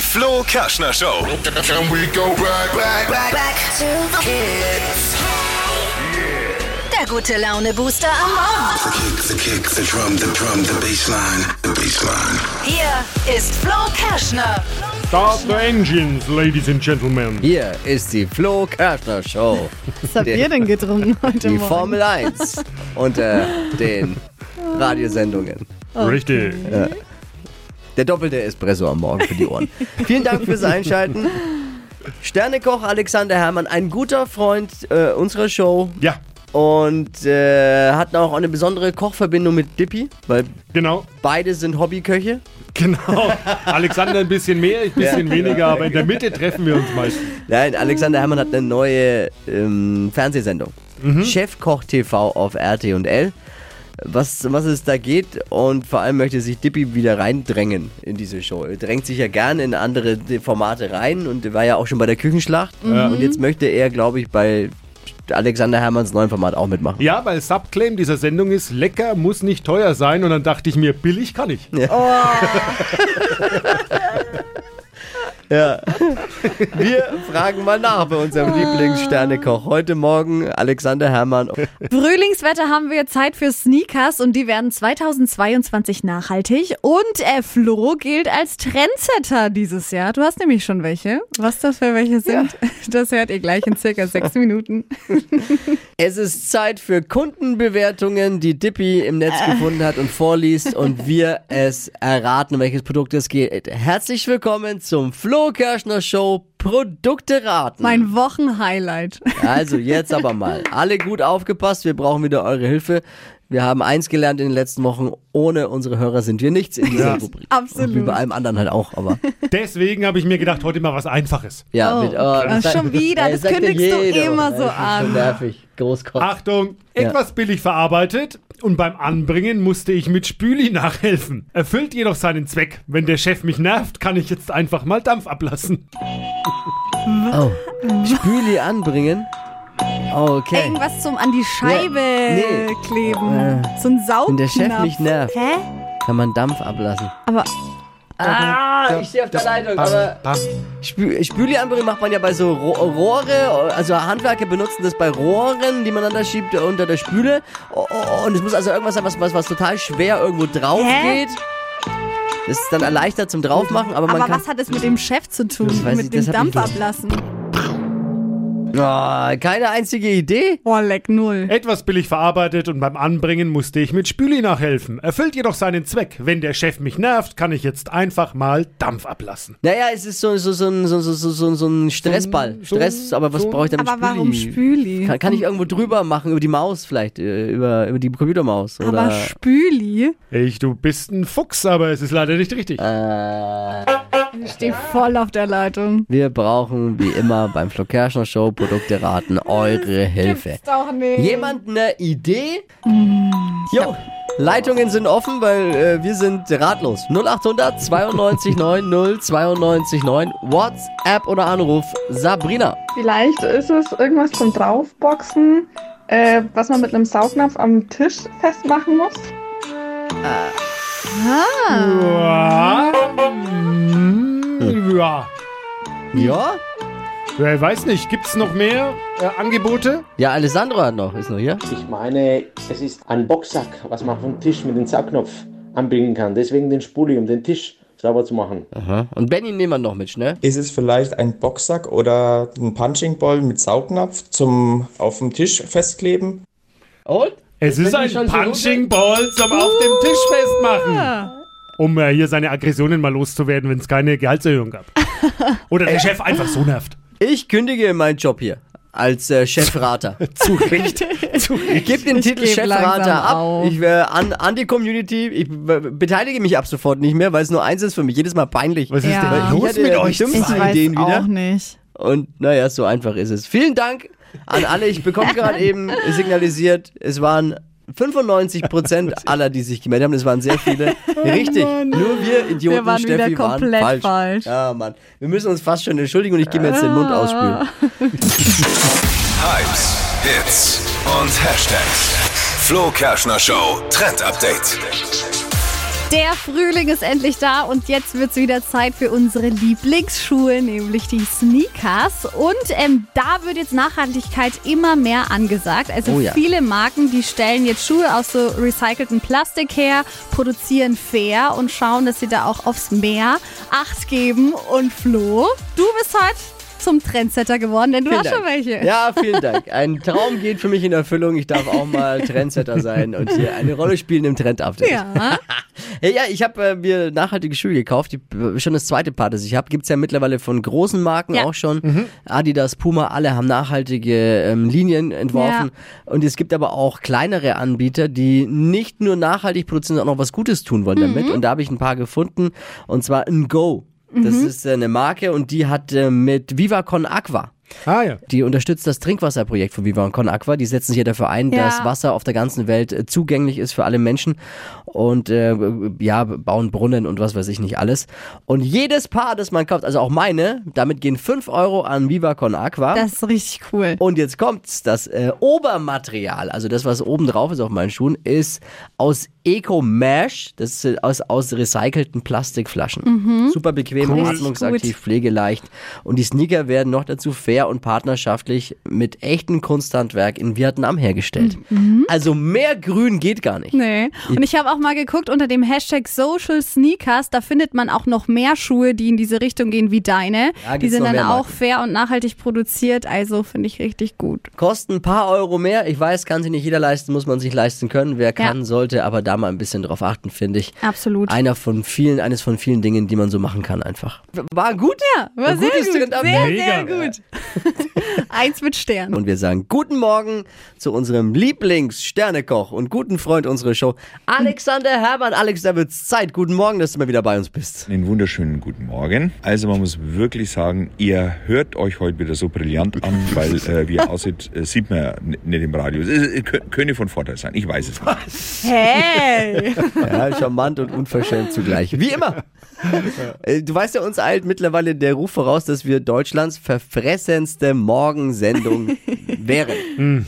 Die Flo Kerschner Show. Can we go back, back, back? Back to the kids. Der gute Laune-Booster am Morgen. The kick, the kick, the drum, the drum, the baseline, the baseline. Hier ist Flo Kerschner. Start the engines, ladies and gentlemen. Hier ist die Flo Kerschner Show. Was habt ihr denn getrunken heute Die Morgen? Formel 1 unter den Radiosendungen. Richtig. Der doppelte Espresso am Morgen für die Ohren. Vielen Dank fürs Einschalten. Sternekoch Alexander Herrmann, ein guter Freund äh, unserer Show Ja, und äh, hat auch eine besondere Kochverbindung mit Dippy, weil genau. beide sind Hobbyköche. Genau. Alexander ein bisschen mehr, ich ein bisschen weniger, aber in der Mitte treffen wir uns meistens. Nein, Alexander Herrmann hat eine neue ähm, Fernsehsendung. Chefkoch TV auf RT&L. Was, was es da geht und vor allem möchte sich Dippy wieder reindrängen in diese Show. Er drängt sich ja gerne in andere Formate rein und war ja auch schon bei der Küchenschlacht. Und jetzt möchte er, glaube ich, bei Alexander Herrmanns neuen Format auch mitmachen. Ja, weil Subclaim dieser Sendung ist, lecker muss nicht teuer sein. Und dann dachte ich mir, billig kann ich. Ja. Wir fragen mal nach bei unserem Lieblingssternekoch. Heute Morgen Alexander Herrmann. Frühlingswetter haben wir Zeit für Sneakers und die werden 2022 nachhaltig. Und äh, Flo gilt als Trendsetter dieses Jahr. Du hast nämlich schon welche. Was das für welche sind, das hört ihr gleich in circa sechs Minuten. Es ist Zeit für Kundenbewertungen, die Dippy im Netz gefunden hat und vorliest und wir es erraten, um welches Produkt es geht. Herzlich willkommen zum Flo Kerschner Show Produkte raten. Mein Wochenhighlight. Also jetzt aber mal. Alle gut aufgepasst, wir brauchen wieder eure Hilfe. Wir haben eins gelernt in den letzten Wochen, ohne unsere Hörer sind wir nichts in dieser Ja. Rubrik. Absolut. Und wie bei allem anderen halt auch, aber Deswegen habe ich mir gedacht, heute mal was Einfaches. ja. Oh, mit, ah, das schon wieder, das ja kündigst du immer so das ist Schon an. nervig. Großkopf. Achtung, etwas billig verarbeitet und beim Anbringen musste ich mit Spüli nachhelfen. Erfüllt jedoch seinen Zweck. Wenn der Chef mich nervt, kann ich jetzt einfach mal Dampf ablassen. Oh. Spüli anbringen. Okay. Irgendwas zum an die Scheibe Ja, nee. kleben. so ein Saugnapf. Wenn der Chef mich nervt, Hä? kann man Dampf ablassen. Aber Ah, ich stehe auf der Leitung, aber Spü Spüli anbringen macht man ja bei so Ro Rohre, also Handwerker benutzen das bei Rohren, die man dann da schiebt unter der Spüle. Oh, oh, oh, und es muss also irgendwas sein, was, was, was total schwer irgendwo drauf Hä? geht. Das ist dann erleichtert zum draufmachen, aber man Aber kann... was hat es mit dem Chef zu tun? Weiß ich, mit dem Dampf ablassen? Oh, keine einzige Idee? Boah, leck null. Etwas billig verarbeitet und beim Anbringen musste ich mit Spüli nachhelfen. Erfüllt jedoch seinen Zweck. Wenn der Chef mich nervt, kann ich jetzt einfach mal Dampf ablassen. Naja, es ist so, so, so, ein- so, so, so, so, so ein Stressball. So- Stress, aber was so- brauche ich dann mit Aber Spüli? warum Spüli? Kann, kann ich irgendwo drüber machen, über die Maus vielleicht, äh, über, über die Computermaus? Oder, Aber Spüli? Ich, du bist ein Fuchs, aber es ist leider nicht richtig. äh, Ich stehe voll auf der Leitung. wir brauchen, wie immer, beim Flo Kerschner Show Produkte raten, eure Hilfe. Doch nicht. Jemand eine Idee? Jo, Leitungen sind offen, weil äh, wir sind ratlos. 0800 92 90 92 9 WhatsApp oder Anruf Sabrina. Vielleicht ist es irgendwas zum Draufboxen, äh, was man mit einem Saugnapf am Tisch festmachen muss. Ja. Hm, ja. Ja? Ja, Ich weiß nicht, gibt's noch mehr äh, Angebote? Ja, Alessandro hat noch, ist noch hier. Ich meine, es ist ein Boxsack, was man vom Tisch mit dem Saugnopf anbringen kann. Deswegen den Spuli, um den Tisch sauber zu machen. Aha. Und Benny nehmen wir noch mit, ne? Ist es vielleicht ein Boxsack oder ein Punching Ball mit Saugnapf zum auf dem Tisch festkleben? Und? Es ist ein Punching Ball zum auf dem Tisch festmachen. Um äh, hier seine Aggressionen mal loszuwerden, wenn es keine Gehaltserhöhung gab. Oder der Chef einfach so nervt. Ich kündige meinen Job hier als äh, Chefrater. Zu Recht. Zu Ich Recht. gebe den Ich Titel geb Chefrater ab. auf. Ich äh, an, an die Community. Ich äh, beteilige mich ab sofort nicht mehr, weil es nur eins ist für mich. Jedes Mal peinlich. Was ist Ja. denn Ich los hatte mit euch die Ich weiß Ideen auch wieder. nicht. Und naja, so einfach ist es. Vielen Dank an alle. Ich bekomme gerade eben signalisiert, es waren 95% aller, die sich gemeldet haben. Es waren sehr viele. Richtig. Nur wir Idioten, Wir waren Steffi, wieder komplett waren falsch. falsch. Ja, Mann. Wir müssen uns fast schon entschuldigen und ich gehe mir jetzt den Mund ausspülen. Hypes, Hits und Hashtags. Flo Kerschner Show Trend Update. Der Frühling ist endlich da und jetzt wird es wieder Zeit für unsere Lieblingsschuhe, nämlich die Sneakers. Und ähm, da wird jetzt Nachhaltigkeit immer mehr angesagt. Also Oh ja. viele Marken, die stellen jetzt Schuhe aus so recyceltem Plastik her, produzieren fair und schauen, dass sie da auch aufs Meer Acht geben. Und Flo, du bist heute zum Trendsetter geworden, denn du Vielen hast schon Dank. welche. Ja, vielen Dank. Ein Traum geht für mich in Erfüllung. Ich darf auch mal Trendsetter sein und hier eine Rolle spielen im Trend-Update. Ja. Ja, ich habe äh, mir nachhaltige Schuhe gekauft. Die, schon das zweite Paar, das ich habe. Gibt's ja mittlerweile von großen Marken Ja. auch schon. Adidas, Puma, alle haben nachhaltige ähm, Linien entworfen. Und es gibt aber auch kleinere Anbieter, die nicht nur nachhaltig produzieren, sondern auch noch was Gutes tun wollen damit. Und da habe ich ein paar gefunden. Und zwar ein Go. Das ist äh, eine Marke und die hat äh, mit Viva Con Aqua. Ah ja. Die unterstützt das Trinkwasserprojekt von Viva Con Aqua. Die setzen sich ja dafür ein, Ja. dass Wasser auf der ganzen Welt äh, zugänglich ist für alle Menschen und äh, ja, bauen Brunnen und was weiß ich nicht alles. Und jedes Paar, das man kauft, also auch meine, damit gehen 5 Euro an Viva Con Aqua. Das ist richtig cool. und jetzt kommt's, das äh, Obermaterial, also das, was oben drauf ist auf meinen Schuhen, ist aus Eco Mesh, das ist aus, aus recycelten Plastikflaschen. Super bequem, Cool. atmungsaktiv, pflegeleicht. Und die Sneaker werden noch dazu fair und partnerschaftlich mit echtem Kunsthandwerk in Vietnam hergestellt. Also mehr grün geht gar nicht. Nee. Und ich habe auch mal geguckt unter dem Hashtag Social Sneakers, da findet man auch noch mehr Schuhe, die in diese Richtung gehen wie deine. Ja, die sind dann auch Marken. fair und nachhaltig produziert, also finde ich richtig gut. Kosten ein paar Euro mehr. Ich weiß, kann sich nicht jeder leisten, muss man sich leisten können. Wer kann, Ja. sollte aber da mal ein bisschen drauf achten, finde ich. Absolut. Einer von vielen, eines von vielen Dingen, die man so machen kann einfach. War gut? ja, war Ein sehr gut. Sehr, Mega. sehr gut. Eins mit Stern. Und wir sagen guten Morgen zu unserem Lieblings-Sternekoch und guten Freund unserer Show, Alexander Hermann. Alex, da wird's Zeit. Guten Morgen, dass du mal wieder bei uns bist. Einen wunderschönen guten Morgen. Also man muss wirklich sagen, ihr hört euch heute wieder so brillant an, weil äh, wie ihr aussieht, äh, sieht man nicht im Radio. Es äh, könnte von Vorteil sein, ich weiß es nicht. Hey! Ja, charmant und unverschämt zugleich. Wie immer. Äh, Du weißt ja, uns eilt mittlerweile der Ruf voraus, dass wir Deutschlands verfressenste Morgensendung wären.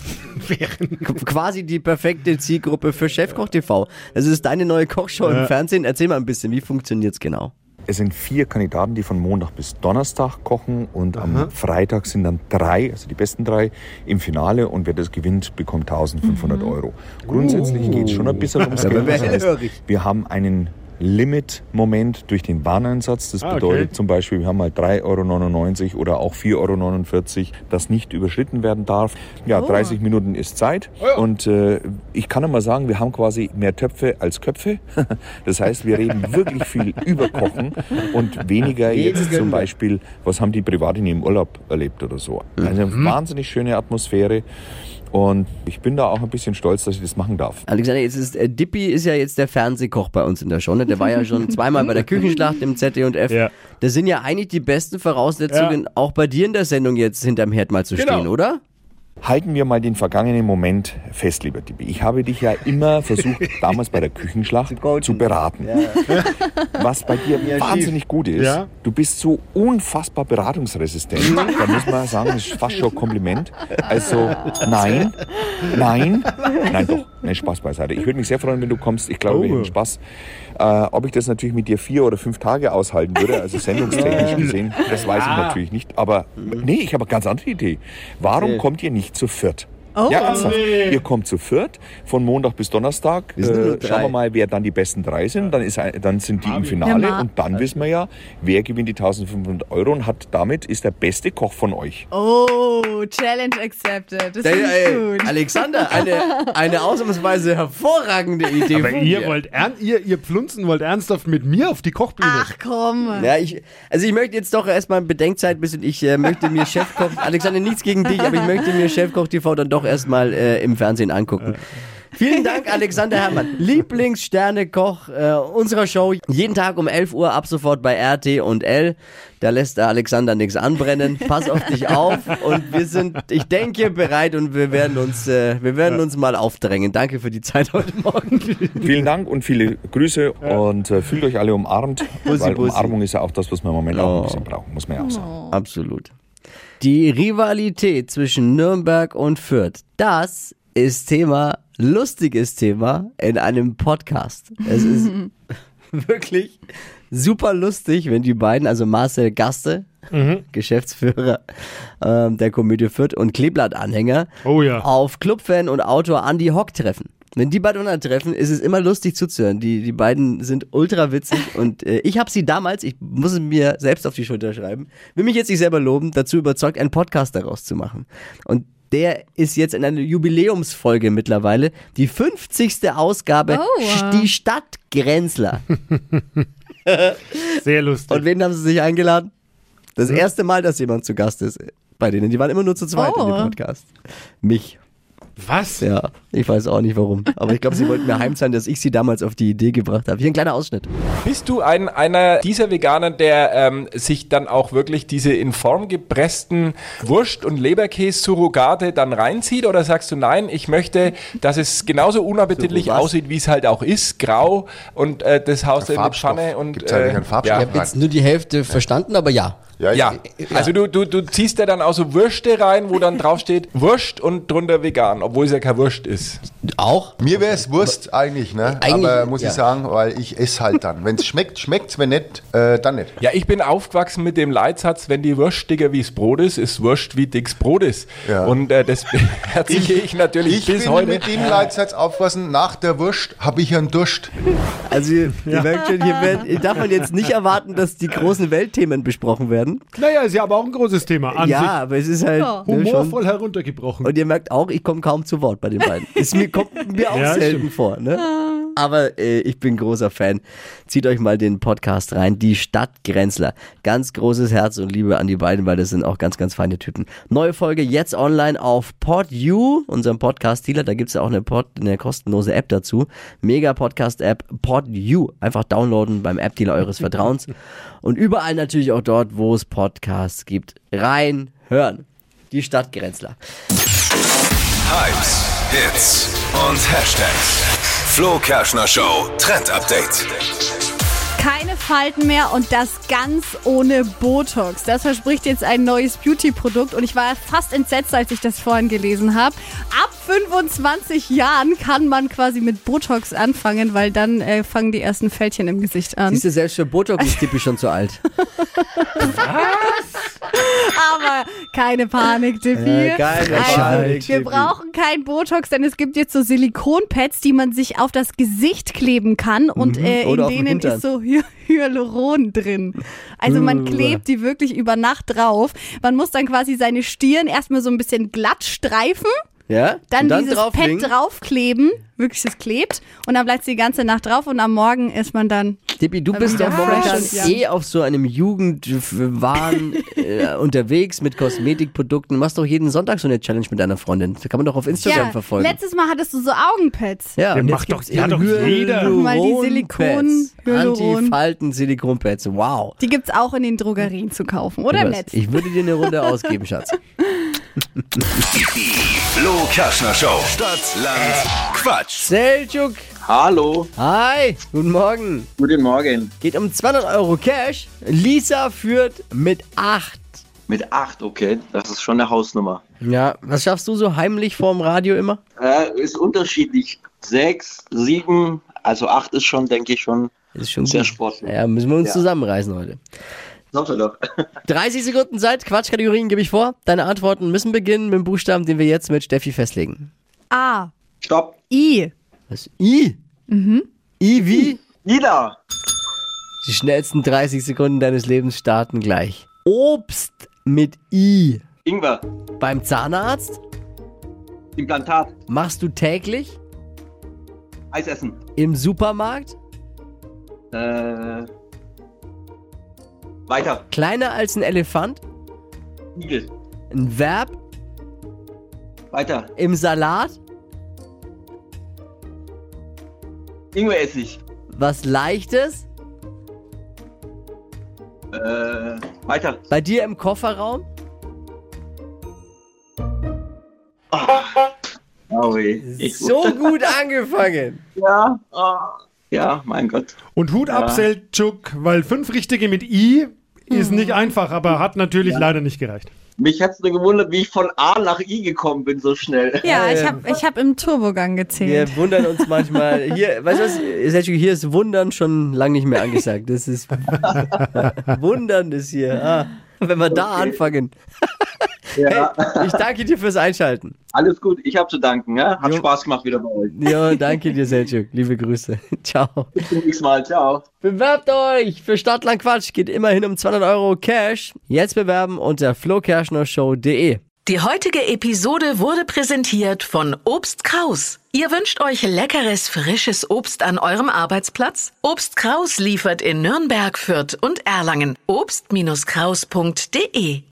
Qu- Quasi die perfekte Zielgruppe für Chefkoch TV. Das ist deine neue Kochshow im Fernsehen. Erzähl mal ein bisschen, wie funktioniert's genau? Es sind vier Kandidaten, die von Montag bis Donnerstag kochen und am Freitag sind dann drei, also die besten drei, im Finale und wer das gewinnt, bekommt 1500 Euro. Grundsätzlich geht es schon ein bisschen ums Geld. Das heißt, wir haben einen Limit-Moment durch den Wareneinsatz. Das Ah, okay. bedeutet zum Beispiel, wir haben mal 3,99 Euro oder auch 4,49 Euro, das nicht überschritten werden darf. Ja, 30 Minuten ist Zeit und äh, ich kann einmal sagen, wir haben quasi mehr Töpfe als Köpfe. Das heißt, wir reden wirklich viel über Kochen und weniger jetzt zum. Beispiel, was haben die privat in ihrem Urlaub erlebt oder so. Also eine wahnsinnig schöne Atmosphäre und ich bin da auch ein bisschen stolz, dass ich das machen darf. Alexander, jetzt ist äh, Dippy ist ja jetzt der Fernsehkoch bei uns in der Show. Ne? Der war ja schon zweimal bei der Küchenschlacht im ZDF. Ja. Das sind ja eigentlich die besten Voraussetzungen, auch bei dir in der Sendung jetzt hinterm Herd mal zu Genau. stehen, oder? Halten wir mal den vergangenen Moment fest, lieber Tippi. Ich habe dich ja immer versucht, damals bei der Küchenschlacht zu beraten. Was bei dir wahnsinnig gut ist, Ja. du bist so unfassbar beratungsresistent. Da muss man sagen, das ist fast schon ein Kompliment. Also nein, nein, nein doch, nein, Spaß beiseite. Ich würde mich sehr freuen, wenn du kommst. Ich glaube, wir Oh. hätten Spaß. Äh, ob ich das natürlich mit dir vier oder fünf Tage aushalten würde, also sendungstechnisch gesehen, das weiß ich natürlich nicht. Aber nee, ich habe eine ganz andere Idee. Warum kommt ihr nicht zu viert? Oh. ja, ernsthaft. Ihr kommt zu viert von Montag bis Donnerstag. Wir Äh, schauen wir mal, wer dann die besten drei sind. Dann, ist, ein- dann sind die im Finale Ja, und dann wissen wir ja, wer gewinnt die 1500 Euro und hat damit ist der beste Koch von euch. Oh, Challenge accepted. Das ich gut. Alexander, eine, eine ausnahmsweise hervorragende Idee Aber von ihr dir. wollt ern ihr, ihr Pflunzen wollt ernsthaft mit mir auf die Kochbühne. Ach komm. Ja, ich, also ich möchte jetzt doch erstmal Bedenkzeit bis und ich äh, möchte mir Chefkoch, Alexander, nichts gegen dich, aber ich möchte mir Chefkoch TV dann doch erstmal äh, im Fernsehen angucken. Vielen Dank, Alexander Herrmann. Lieblingssternekoch äh, unserer Show. Jeden Tag um 11 Uhr ab sofort bei RT und L. Da lässt der Alexander nichts anbrennen. Pass auf dich auf. Und wir sind, ich denke, bereit und wir werden uns, äh, wir werden uns mal aufdrängen. Danke für die Zeit heute Morgen. Vielen Dank und viele Grüße und äh, fühlt euch alle umarmt, Bussi, weil Bussi. Umarmung ist ja auch das, was wir im Moment auch Oh. ein bisschen brauchen, muss man ja auch sagen. Absolut. Die Rivalität zwischen Nürnberg und Fürth, das ist Thema, lustiges Thema in einem Podcast. Es ist wirklich super lustig, wenn die beiden, also Marcel Gaste, Geschäftsführer ähm, der Komödie Fürth und Kleeblatt-Anhänger, Oh ja. auf Clubfan und Autor Andy Hock treffen. Wenn die beiden treffen, ist es immer lustig zuzuhören. Die, die beiden sind ultra witzig und äh, ich habe sie damals, ich muss es mir selbst auf die Schulter schreiben, will mich jetzt nicht selber loben, dazu überzeugt, einen Podcast daraus zu machen. Und der ist jetzt in einer Jubiläumsfolge mittlerweile, die 50. Ausgabe, Oh, wow. die Stadtgrenzler. Sehr lustig. Und wen haben sie sich eingeladen? Das erste Mal, dass jemand zu Gast ist bei denen. Die waren immer nur zu zweit in Oh. dem Podcast. Mich. Was? Ja, ich weiß auch nicht warum. Aber ich glaube, sie wollten mir heim sein, dass ich sie damals auf die Idee gebracht habe. Hier ein kleiner Ausschnitt. Bist du ein, einer dieser Veganer, der ähm, sich dann auch wirklich diese in Form gepressten Wurst- und Leberkäse-Surrogate dann reinzieht? Oder sagst du, nein, ich möchte, dass es genauso unappetitlich So, aussieht, wie es halt auch ist, grau und äh, das haust du in die Farbstoff. Pfanne und Gibt's halt einen Farbstoff ja. rein. Jetzt nur die Hälfte verstanden, aber ja. Ja, Ja, also du, du, du ziehst da dann auch so Würste rein, wo dann drauf steht Wurst und drunter vegan, obwohl es ja kein Wurst ist. Auch? Mir wäre es Wurst eigentlich, ne? Eigentlich, Aber muss ja. ich sagen, weil ich esse halt dann. Wenn es schmeckt, schmeckt's, wenn nicht, äh, dann nicht. Ja, ich bin aufgewachsen mit dem Leitsatz, wenn die Wurst dicker wie's Brot ist, ist Wurst wie dick's Brot ist. Ja. Und äh, das beherzige ich, natürlich Ich bis bin heute. mit dem Leitsatz aufpassen, nach der Wurst habe ich einen Durst. Also ihr, ihr merkt schon, hier, wird, hier darf man jetzt nicht erwarten, dass die großen Weltthemen besprochen werden. Naja, ist ja aber auch ein großes Thema. An ja, sich aber es ist halt Ja. ne, humorvoll heruntergebrochen. Und ihr merkt auch, ich komme kaum zu Wort bei den beiden. Es mir, kommt mir auch Ja, selten stimmt. vor. Ne? Aber äh, ich bin großer Fan. Zieht euch mal den Podcast rein. Die Stadtgrenzler. Ganz großes Herz und Liebe an die beiden, weil das sind auch ganz, ganz feine Typen. Neue Folge jetzt online auf PodU, unserem Podcast-Dealer. Da gibt's ja auch eine, Pod, eine kostenlose App dazu. Mega Podcast-App PodU. Einfach downloaden beim App-Dealer eures Vertrauens. und überall natürlich auch dort, wo es Podcasts gibt. Rein hören. Die Stadtgrenzler. Hypes, Hits und Hashtags. Flo Kerschner Show Trend Update. Keine Falten mehr und das ganz ohne Botox. Das verspricht jetzt ein neues Beauty-Produkt und ich war fast entsetzt, als ich das vorhin gelesen habe. Ab 25 Jahren kann man quasi mit Botox anfangen, weil dann äh, fangen die ersten Fältchen im Gesicht an. Siehst du, selbst für Botox ist Tippi schon zu alt. Aber keine Panik, Tippi. Ja, keine also, Panik, Wir Tippi. brauchen kein Botox, denn es gibt jetzt so Silikonpads, die man sich auf das Gesicht kleben kann und äh, in Mhm. Auf den denen ist so Hy Hyaluron drin. Also man klebt die wirklich über Nacht drauf. Man muss dann quasi seine Stirn erstmal so ein bisschen glatt streifen. Ja? Dann, dann dieses drauflegen? Pad draufkleben, wirklich das klebt und dann bleibt die ganze Nacht drauf und am Morgen ist man dann Tippi, du bist doch momentan eh auf so einem Jugendwahn äh, unterwegs mit Kosmetikprodukten. Machst doch jeden Sonntag so eine Challenge mit deiner Freundin. Das kann man doch auf Instagram verfolgen. letztes Mal hattest du so Augenpads. Ja, Ja, und macht doch- ja, doch jeder. Mal die Silikon-. Anti-Falten-Silikonpads. Wow. Die gibt's auch in den Drogerien zu kaufen oder im? Netz. Ich würde dir eine Runde ausgeben, Schatz. Flo Kerschner Show. Stadt, Land, Quatsch. Seljuk. Hallo, Hi. Guten Morgen. guten Morgen. Geht um 200 Euro Cash. Lisa führt mit 8. Mit 8, okay, das ist schon eine Hausnummer. Ja, was schaffst du so heimlich vorm Radio immer? Äh, ist unterschiedlich. 6, 7, also 8 ist schon, denke ich, schon Ist schon sehr gut. sportlich. Ja, müssen wir uns Ja. zusammenreißen heute. Doch. 30 Sekunden Zeit, Quatschkategorien gebe ich vor. Deine Antworten müssen beginnen mit dem Buchstaben, den wir jetzt mit Steffi festlegen. A. Stopp. I. Was? I? Mhm. I wie? Ida. Die schnellsten 30 Sekunden deines Lebens starten gleich. Obst mit I. Ingwer. Beim Zahnarzt? Implantat. Machst du täglich? Eis essen. Im Supermarkt? Äh, weiter. Kleiner als ein Elefant? Igel. Ein Verb? Weiter. Im Salat? Ingweressig. Was Leichtes? Äh, weiter. Bei dir im Kofferraum? Oh. Ich, So gut angefangen. Ja. ah, ja, mein Gott. Und Hut ab, Ja. Seltschuk, weil fünf richtige mit I Ist nicht einfach, aber hat natürlich Ja. leider nicht gereicht. Mich hat's nur gewundert, wie ich von A nach I gekommen bin so schnell. Ja, ich habe ich hab im Turbogang gezählt. Wir wundern uns manchmal. Hier, weißt du was, Sergio, hier ist Wundern schon lange nicht mehr angesagt. Das ist Wundern ist hier. Ah, wenn wir da anfangen. Ja. Hey, ich danke dir fürs Einschalten. Alles gut, ich habe zu danken. Ja? Hat Spaß gemacht wieder bei euch. Ja, danke dir, Sergio. Liebe Grüße. Ciao. Bis zum nächsten Mal. Ciao. Bewerbt euch für Stadtland Quatsch. Geht immerhin um 200 Euro Cash. Jetzt bewerben unter flokerschnershow.de. Die heutige Episode wurde präsentiert von Obst Kraus. Ihr wünscht euch leckeres, frisches Obst an eurem Arbeitsplatz? Obst Kraus liefert in Nürnberg, Fürth und Erlangen. Obst-Kraus.de